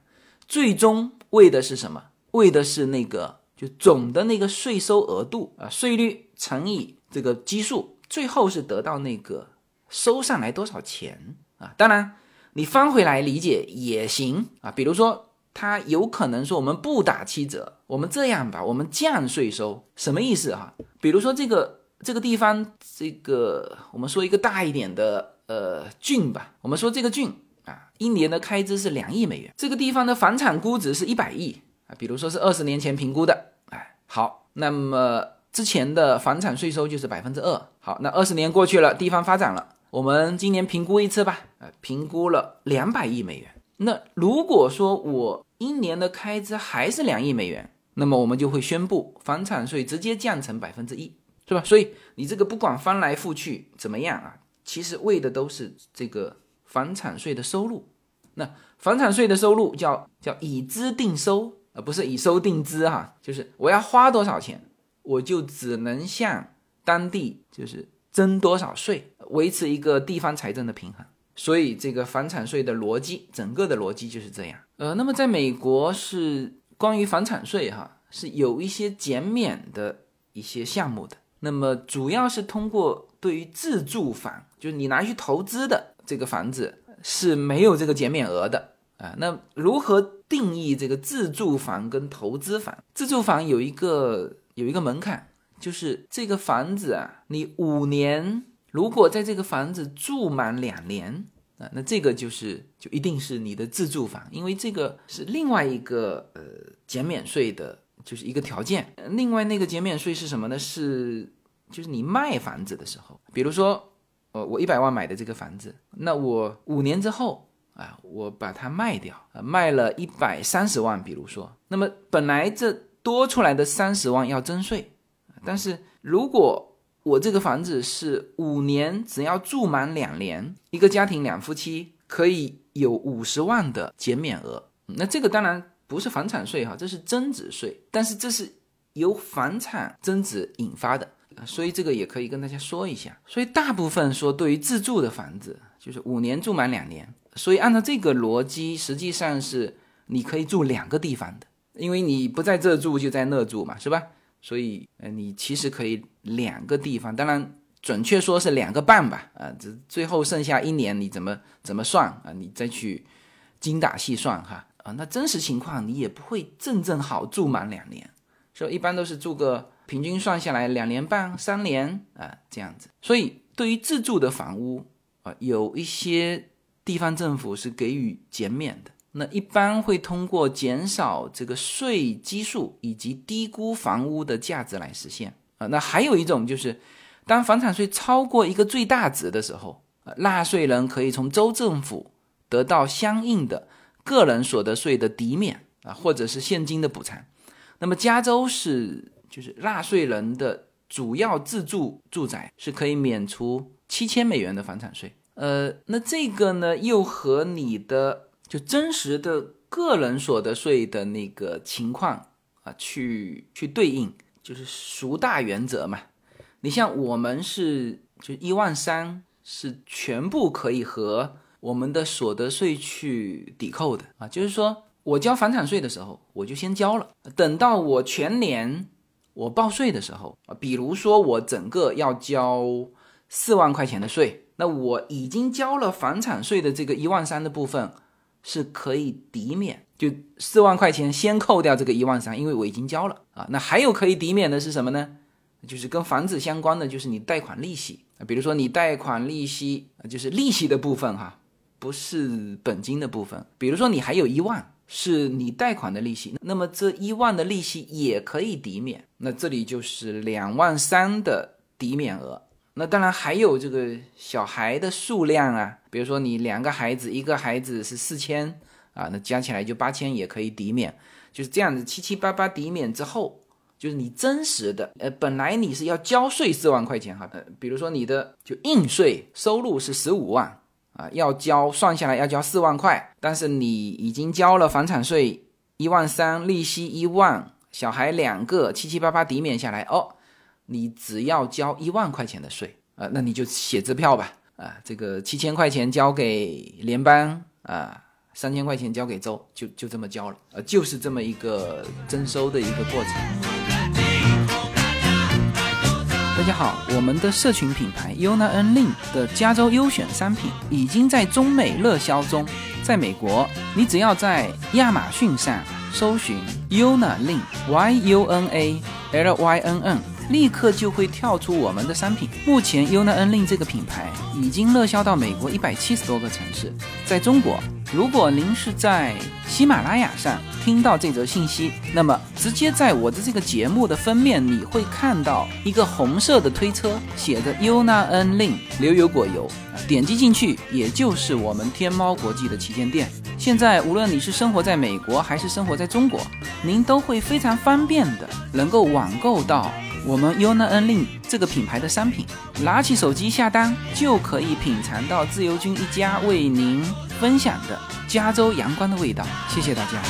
最终为的是什么？为的是那个就总的那个税收额度啊，税率乘以这个基数，最后是得到那个收上来多少钱啊？当然，你翻回来理解也行啊，比如说。他有可能说我们不打七折，我们这样吧，我们降税收，什么意思哈？比如说这个这个地方，这个我们说一个大一点的呃郡吧，我们说这个郡啊，一年的开支是两亿美元，这个地方的房产估值是一百亿，比如说是二十年前评估的，哎，好，那么之前的房产税收就是百分之二，好，那二十年过去了，地方发展了，我们今年评估一次吧，呃，评估了两百亿美元。那如果说我一年的开支还是两亿美元，那么我们就会宣布房产税直接降成百分之一，是吧？所以你这个不管翻来覆去怎么样啊，其实为的都是这个房产税的收入。那房产税的收入叫叫以资定收，而不是以收定资哈，就是我要花多少钱，我就只能向当地就是征多少税，维持一个地方财政的平衡。所以这个房产税的逻辑，整个的逻辑就是这样。呃，那么在美国是关于房产税哈，是有一些减免的一些项目的。那么主要是通过对于自住房，就是你拿去投资的这个房子是没有这个减免额的啊。那如何定义这个自住房跟投资房？自住房有一个有一个门槛，就是这个房子啊，你五年。如果在这个房子住满两年啊，那这个就是就一定是你的自住房，因为这个是另外一个呃减免税的，就是一个条件。另外那个减免税是什么呢？是就是你卖房子的时候，比如说呃我一百万买的这个房子，那我五年之后啊，我把它卖掉，卖了一百三十万，比如说，那么本来这多出来的三十万要征税，但是如果我这个房子是五年，只要住满两年，一个家庭两夫妻可以有五十万的减免额。那这个当然不是房产税哈，这是增值税，但是这是由房产增值引发的，所以这个也可以跟大家说一下。所以大部分说对于自住的房子，就是五年住满两年，所以按照这个逻辑，实际上是你可以住两个地方的，因为你不在这住就在那住嘛，是吧？所以，呃，你其实可以两个地方，当然准确说是两个半吧，啊，这最后剩下一年你怎么怎么算啊？你再去精打细算哈，啊，那真实情况你也不会正正好住满两年，所以一般都是住个平均算下来两年半、三年啊这样子。所以对于自住的房屋啊，有一些地方政府是给予减免的。那一般会通过减少这个税基数以及低估房屋的价值来实现啊。那还有一种就是，当房产税超过一个最大值的时候，纳税人可以从州政府得到相应的个人所得税的抵免啊，或者是现金的补偿。那么加州是就是纳税人的主要自住住宅是可以免除七千美元的房产税呃，那这个呢，又和你的就真实的个人所得税的那个情况啊，去去对应，就是孰大原则嘛。你像我们是就一万三，是全部可以和我们的所得税去抵扣的啊，就是说我交房产税的时候，我就先交了，等到我全年我报税的时候啊，比如说我整个要交四万块钱的税，那我已经交了房产税的这个一万三的部分是可以抵免，就四万块钱先扣掉这个一万三，因为我已经交了啊，那还有可以抵免的是什么呢？就是跟房子相关的，就是你贷款利息啊，比如说你贷款利息，就是利息的部分哈。不是本金的部分，比如说你还有一万是你贷款的利息，那么这一万的利息也可以抵免，那这里就是两万三的抵免额。那当然还有这个小孩的数量啊，比如说你两个孩子，一个孩子是四千啊，那加起来就八千也可以抵免，就是这样子七七八八抵免之后，就是你真实的呃本来你是要交税四万块钱哈，比如说你的就应税收入是十五万。啊，要交算下来要交四万块，但是你已经交了房产税一万三，利息一万，小孩两个，七七八八抵免下来哦，你只要交一万块钱的税啊，那你就写支票吧啊，这个七千块钱交给联邦啊，三千块钱交给州，就就这么交了，呃，就是这么一个征收的一个过程。大家好，我们的社群品牌 Yuna N Lin 的加州优选商品已经在中美热销中。在美国，你只要在亚马逊上搜寻 Yuna Lin Y U N A L Y N N，立刻就会跳出我们的商品。目前 Yuna N Lin 这个品牌已经热销到美国一百七十多个城市，在中国。如果您是在喜马拉雅上听到这则信息，那么直接在我的这个节目的封面，你会看到一个红色的推车，写着 Yuna N Lin 牛油果油，点击进去，也就是我们天猫国际的旗舰店。现在无论你是生活在美国还是生活在中国，您都会非常方便的能够网购到我们 Yuna N Lin 这个品牌的商品，拿起手机下单就可以品尝到自由军一家为您。分享的加州阳光的味道，谢谢大家。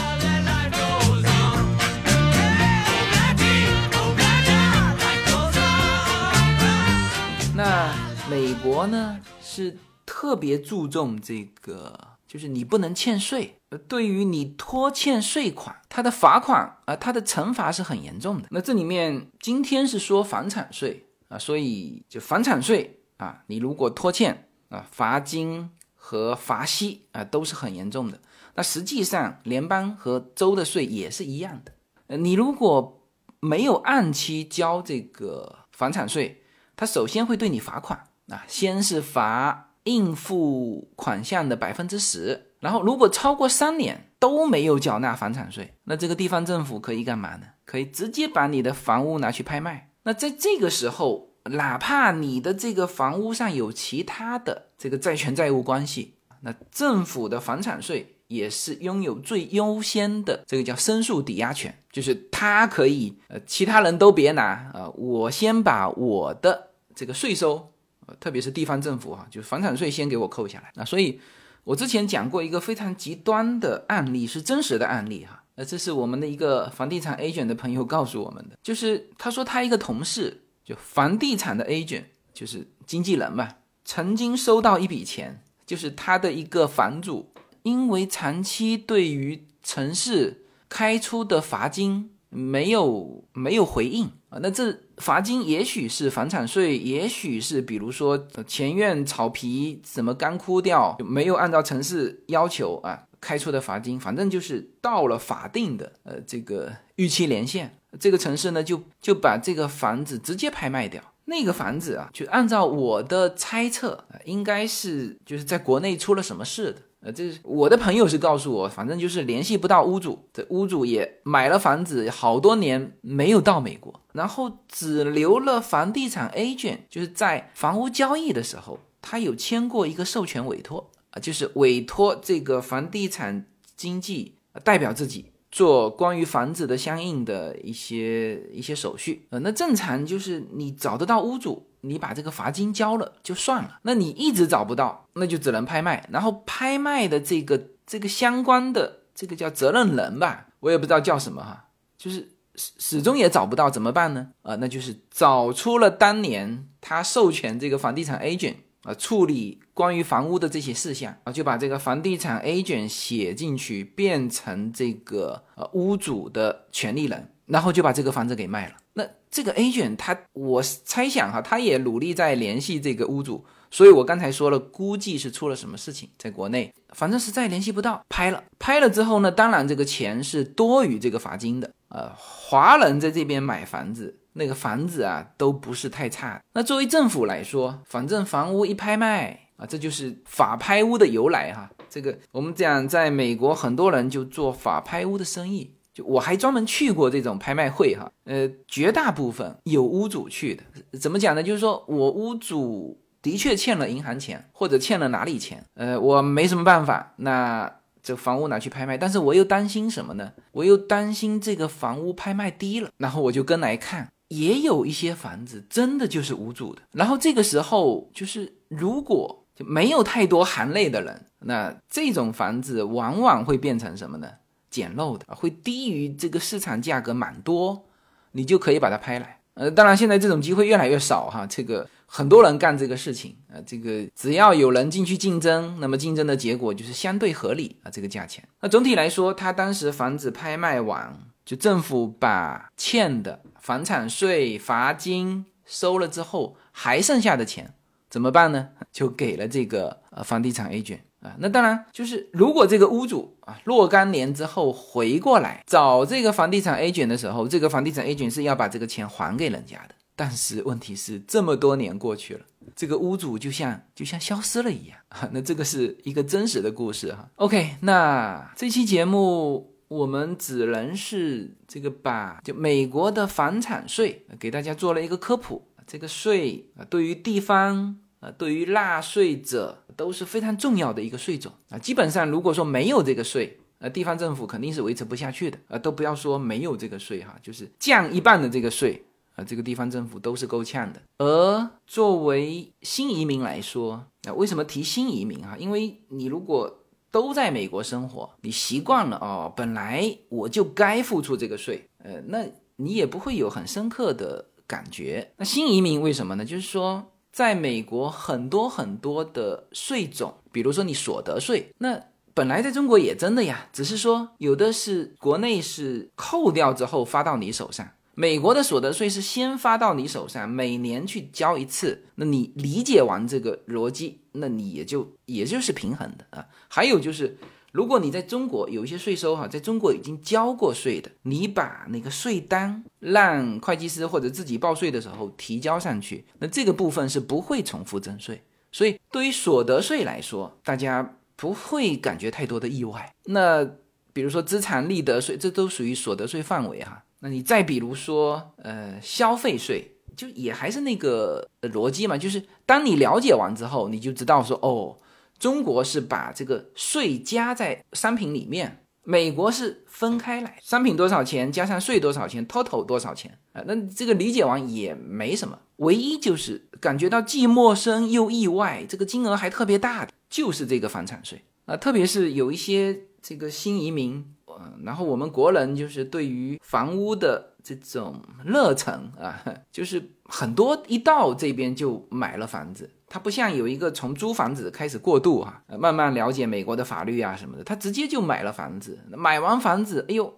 那美国呢是特别注重这个，就是你不能欠税。对于你拖欠税款，它的罚款啊，它的惩罚是很严重的。那这里面今天是说房产税啊，所以就房产税啊，你如果拖欠啊，罚金。和罚息啊都是很严重的。那实际上联邦和州的税也是一样的。呃，你如果没有按期交这个房产税，他首先会对你罚款啊，先是罚应付款项的百分之十，然后如果超过三年都没有缴纳房产税，那这个地方政府可以干嘛呢？可以直接把你的房屋拿去拍卖。那在这个时候。哪怕你的这个房屋上有其他的这个债权债务关系，那政府的房产税也是拥有最优先的这个叫申诉抵押权，就是他可以呃其他人都别拿啊，我先把我的这个税收，呃特别是地方政府哈，就是房产税先给我扣下来。那所以，我之前讲过一个非常极端的案例，是真实的案例哈，呃这是我们的一个房地产 agent 的朋友告诉我们的，就是他说他一个同事。就房地产的 agent 就是经纪人嘛，曾经收到一笔钱，就是他的一个房主，因为长期对于城市开出的罚金没有没有回应啊，那这罚金也许是房产税，也许是比如说前院草皮怎么干枯掉，没有按照城市要求啊开出的罚金，反正就是到了法定的呃这个预期年限。这个城市呢，就就把这个房子直接拍卖掉。那个房子啊，就按照我的猜测，应该是就是在国内出了什么事的。呃，这是我的朋友是告诉我，反正就是联系不到屋主，这屋主也买了房子好多年没有到美国，然后只留了房地产 agent，就是在房屋交易的时候，他有签过一个授权委托啊，就是委托这个房地产经纪代表自己。做关于房子的相应的一些一些手续，呃，那正常就是你找得到屋主，你把这个罚金交了就算了。那你一直找不到，那就只能拍卖。然后拍卖的这个这个相关的这个叫责任人吧，我也不知道叫什么哈，就是始始终也找不到，怎么办呢？啊，那就是找出了当年他授权这个房地产 agent 啊处理关于房屋的这些事项啊，就把这个房地产 agent 写进去，变成这个呃屋主的权利人。然后就把这个房子给卖了。那这个 agent 他，我猜想哈，他也努力在联系这个屋主。所以我刚才说了，估计是出了什么事情，在国内，反正实在联系不到，拍了，拍了之后呢，当然这个钱是多于这个罚金的。呃，华人在这边买房子，那个房子啊都不是太差。那作为政府来说，反正房屋一拍卖啊，这就是法拍屋的由来哈。这个我们讲，在美国很多人就做法拍屋的生意。就我还专门去过这种拍卖会哈，呃，绝大部分有屋主去的，怎么讲呢？就是说我屋主的确欠了银行钱，或者欠了哪里钱，呃，我没什么办法，那这房屋拿去拍卖，但是我又担心什么呢？我又担心这个房屋拍卖低了，然后我就跟来看，也有一些房子真的就是无主的，然后这个时候就是如果就没有太多含泪的人，那这种房子往往会变成什么呢？捡漏的会低于这个市场价格蛮多，你就可以把它拍来。呃，当然现在这种机会越来越少哈，这个很多人干这个事情啊，这个只要有人进去竞争，那么竞争的结果就是相对合理啊，这个价钱。那总体来说，他当时房子拍卖完，就政府把欠的房产税、罚金收了之后，还剩下的钱怎么办呢？就给了这个呃房地产 A 卷。啊，那当然就是如果这个屋主啊若干年之后回过来找这个房地产 A 卷的时候，这个房地产 A 卷是要把这个钱还给人家的。但是问题是这么多年过去了，这个屋主就像就像消失了一样啊。那这个是一个真实的故事哈。OK，那这期节目我们只能是这个把就美国的房产税给大家做了一个科普。这个税啊，对于地方。对于纳税者都是非常重要的一个税种啊。基本上，如果说没有这个税，呃，地方政府肯定是维持不下去的啊。都不要说没有这个税哈，就是降一半的这个税啊，这个地方政府都是够呛的。而作为新移民来说，啊，为什么提新移民哈？因为你如果都在美国生活，你习惯了哦，本来我就该付出这个税，呃，那你也不会有很深刻的感觉。那新移民为什么呢？就是说。在美国，很多很多的税种，比如说你所得税，那本来在中国也征的呀，只是说有的是国内是扣掉之后发到你手上，美国的所得税是先发到你手上，每年去交一次。那你理解完这个逻辑，那你也就也就是平衡的啊。还有就是。如果你在中国有一些税收哈，在中国已经交过税的，你把那个税单让会计师或者自己报税的时候提交上去，那这个部分是不会重复征税。所以对于所得税来说，大家不会感觉太多的意外。那比如说资产利得税，这都属于所得税范围哈。那你再比如说呃消费税，就也还是那个逻辑嘛，就是当你了解完之后，你就知道说哦。中国是把这个税加在商品里面，美国是分开来，商品多少钱加上税多少钱，total 多少钱啊？那这个理解完也没什么，唯一就是感觉到既陌生又意外，这个金额还特别大的，就是这个房产税啊，特别是有一些这个新移民，嗯，然后我们国人就是对于房屋的这种热忱啊，就是很多一到这边就买了房子。他不像有一个从租房子开始过渡哈，慢慢了解美国的法律啊什么的，他直接就买了房子。买完房子，哎呦，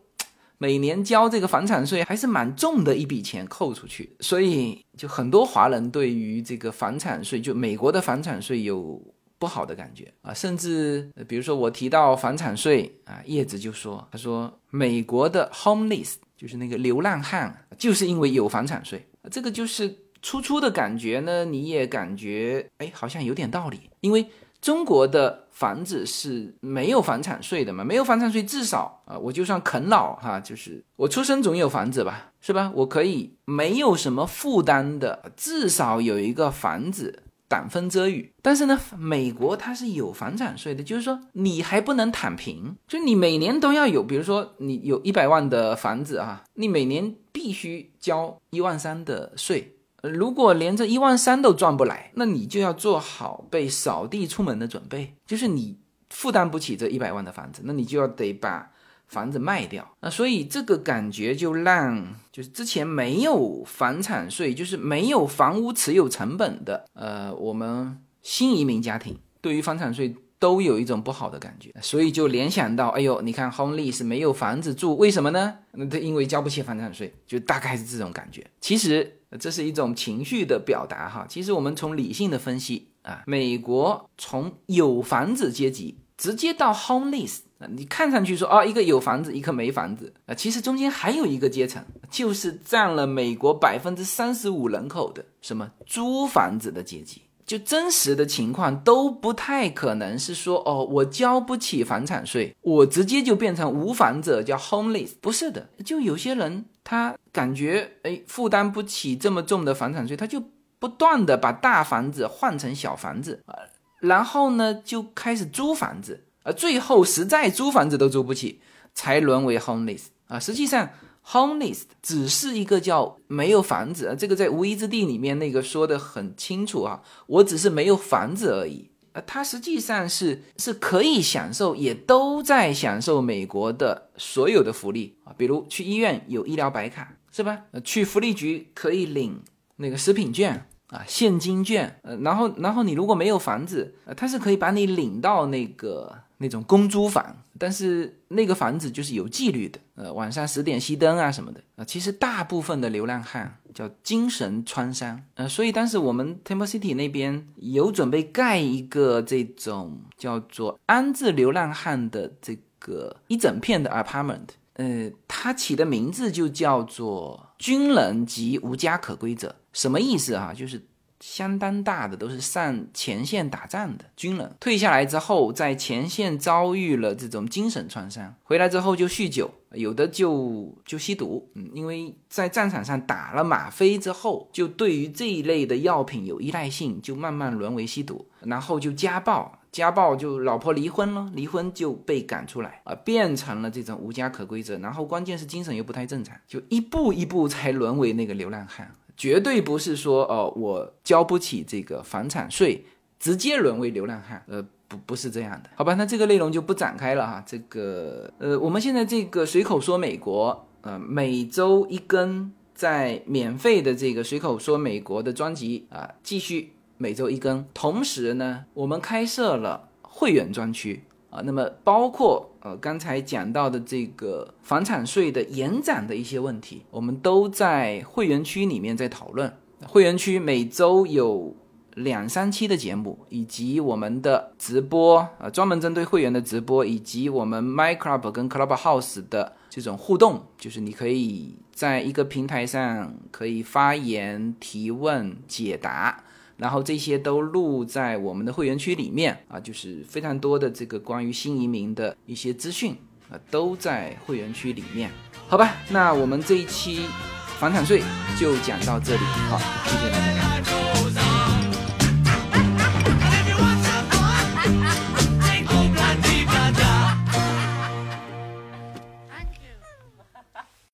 每年交这个房产税还是蛮重的一笔钱扣出去，所以就很多华人对于这个房产税，就美国的房产税有不好的感觉啊。甚至比如说我提到房产税啊，叶子就说，他说美国的 homeless 就是那个流浪汉，就是因为有房产税，这个就是。初初的感觉呢，你也感觉哎，好像有点道理。因为中国的房子是没有房产税的嘛，没有房产税，至少啊，我就算啃老哈，就是我出生总有房子吧，是吧？我可以没有什么负担的，至少有一个房子挡风遮雨。但是呢，美国它是有房产税的，就是说你还不能躺平，就你每年都要有，比如说你有一百万的房子啊，你每年必须交一万三的税。如果连这一万三都赚不来，那你就要做好被扫地出门的准备，就是你负担不起这一百万的房子，那你就要得把房子卖掉。那所以这个感觉就让就是之前没有房产税，就是没有房屋持有成本的，呃，我们新移民家庭对于房产税。都有一种不好的感觉，所以就联想到，哎呦，你看 home lease 没有房子住，为什么呢？那他因为交不起房产税，就大概是这种感觉。其实这是一种情绪的表达哈。其实我们从理性的分析啊，美国从有房子阶级直接到 homeless，啊，你看上去说哦，一个有房子，一个没房子啊，其实中间还有一个阶层，就是占了美国百分之三十五人口的什么租房子的阶级。就真实的情况都不太可能是说哦，我交不起房产税，我直接就变成无房者，叫 homeless，不是的。就有些人他感觉哎负担不起这么重的房产税，他就不断的把大房子换成小房子啊，然后呢就开始租房子，啊，最后实在租房子都租不起，才沦为 homeless 啊。实际上。Homeless 只是一个叫没有房子啊，这个在无依之地里面那个说的很清楚啊，我只是没有房子而已啊，他实际上是是可以享受，也都在享受美国的所有的福利啊，比如去医院有医疗白卡是吧？去福利局可以领那个食品券啊，现金券，呃，然后然后你如果没有房子，呃，他是可以把你领到那个。那种公租房，但是那个房子就是有纪律的，呃，晚上十点熄灯啊什么的啊。其实大部分的流浪汉叫精神创伤，呃，所以当时我们 Temple City 那边有准备盖一个这种叫做安置流浪汉的这个一整片的 apartment，呃，它起的名字就叫做军人及无家可归者，什么意思啊？就是。相当大的都是上前线打仗的军人，退下来之后，在前线遭遇了这种精神创伤，回来之后就酗酒，有的就就吸毒，嗯，因为在战场上打了吗啡之后，就对于这一类的药品有依赖性，就慢慢沦为吸毒，然后就家暴，家暴就老婆离婚了，离婚就被赶出来，啊，变成了这种无家可归者，然后关键是精神又不太正常，就一步一步才沦为那个流浪汉。绝对不是说哦，我交不起这个房产税，直接沦为流浪汉。呃，不，不是这样的，好吧？那这个内容就不展开了哈。这个，呃，我们现在这个随口说美国，呃，每周一更，在免费的这个随口说美国的专辑啊，继续每周一更。同时呢，我们开设了会员专区。啊，那么包括呃刚才讲到的这个房产税的延展的一些问题，我们都在会员区里面在讨论。会员区每周有两三期的节目，以及我们的直播啊，专门针对会员的直播，以及我们 My Club 跟 Clubhouse 的这种互动，就是你可以在一个平台上可以发言、提问、解答。然后这些都录在我们的会员区里面啊，就是非常多的这个关于新移民的一些资讯啊，都在会员区里面。好吧，那我们这一期房产税就讲到这里，好，谢谢大家。